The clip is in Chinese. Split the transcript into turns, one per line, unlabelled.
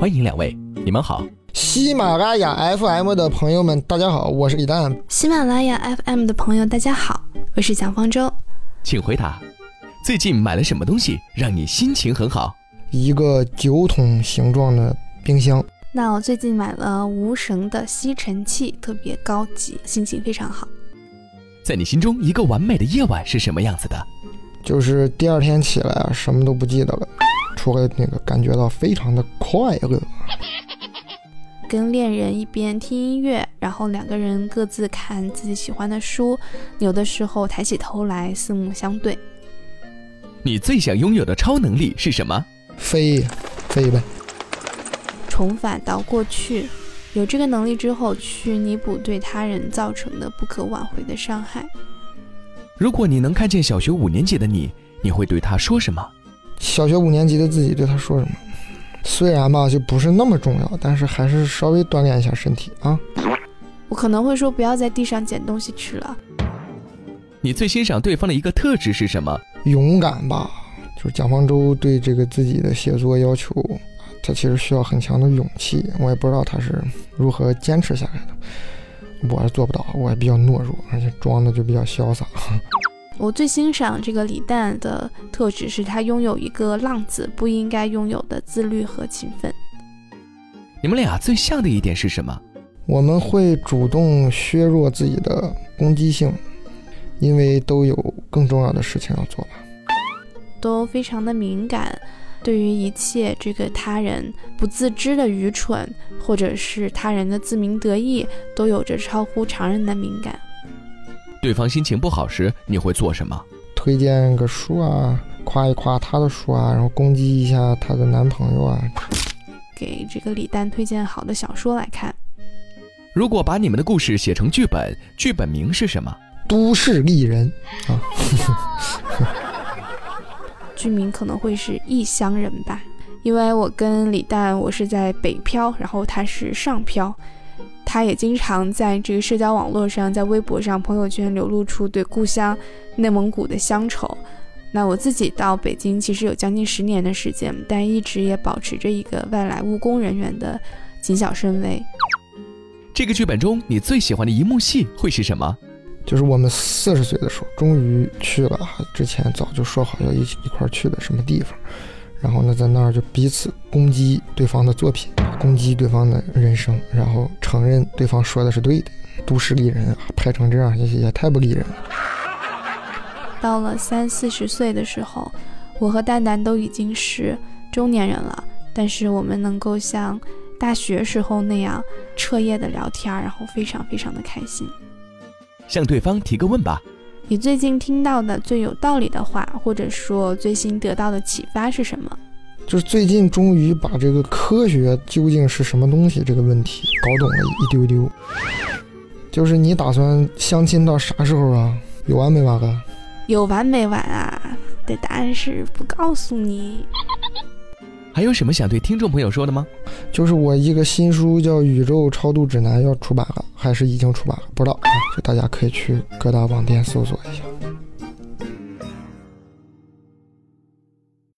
欢迎两位，你们好。
喜马拉雅 FM 的朋友们，大家好，我是李诞。
喜马拉雅 FM 的朋友，大家好，我是蒋方舟。
请回答，最近买了什么东西让你心情很好？
一个酒桶形状的冰箱。
那我最近买了无绳的吸尘器，特别高级，心情非常好。
在你心中，一个完美的夜晚是什么样子的？
就是第二天起来啊，什么都不记得了，除了那个感觉到非常的快乐。
跟恋人一边听音乐，然后两个人各自看自己喜欢的书，有的时候抬起头来四目相对。
你最想拥有的超能力是什么？
飞，飞呗。
重返到过去，有这个能力之后，去弥补对他人造成的不可挽回的伤害。
如果你能看见小学五年级的你，你会对他说什么？
小学五年级的自己对他说什么？虽然吧，就不是那么重要，但是还是稍微锻炼一下身体啊。
我可能会说，不要在地上捡东西吃了。
你最欣赏对方的一个特质是什么？
勇敢吧，就是蒋方舟对这个自己的写作要求，他其实需要很强的勇气。我也不知道他是如何坚持下来的，我是做不到，我也比较懦弱，而且装的就比较潇洒。
我最欣赏这个李诞的特质是他拥有一个浪子不应该拥有的自律和勤奋。
你们俩最像的一点是什么？
我们会主动削弱自己的攻击性，因为都有更重要的事情要做吧。
都非常的敏感，对于一切这个他人不自知的愚蠢，或者是他人的自鸣得意，都有着超乎常人的敏感。
对方心情不好时，你会做什么？
推荐个书啊，夸一夸他的书啊，然后攻击一下她的男朋友啊。
给这个李诞推荐好的小说来看。
如果把你们的故事写成剧本，剧本名是什么？
都市丽人啊。
剧名可能会是《异乡人》吧，因为我跟李诞，我是在北漂，然后他是上漂。他也经常在这个社交网络上，在微博上、朋友圈流露出对故乡内蒙古的乡愁。那我自己到北京其实有将近十年的时间，但一直也保持着一个外来务工人员的谨小慎微。
这个剧本中，你最喜欢的一幕戏会是什么？
就是我们四十岁的时候，终于去了之前早就说好要一起一块去的什么地方。然后呢，在那儿就彼此攻击对方的作品，攻击对方的人生，然后承认对方说的是对的。都市丽人啊，拍成这样也也太不丽人了。
到了三四十岁的时候，我和蛋蛋都已经是中年人了，但是我们能够像大学时候那样彻夜的聊天，然后非常非常的开心。
向对方提个问吧。
你最近听到的最有道理的话，或者说最新得到的启发是什么？
就是最近终于把这个科学究竟是什么东西这个问题搞懂了一丢丢。就是你打算相亲到啥时候啊？有完没完啊？
有完没完啊？的答案是不告诉你。
还有什么想对听众朋友说的吗？
就是我一个新书叫《宇宙超度指南》要出版了，还是已经出版了，不知道啊，就大家可以去各大网店搜索一下。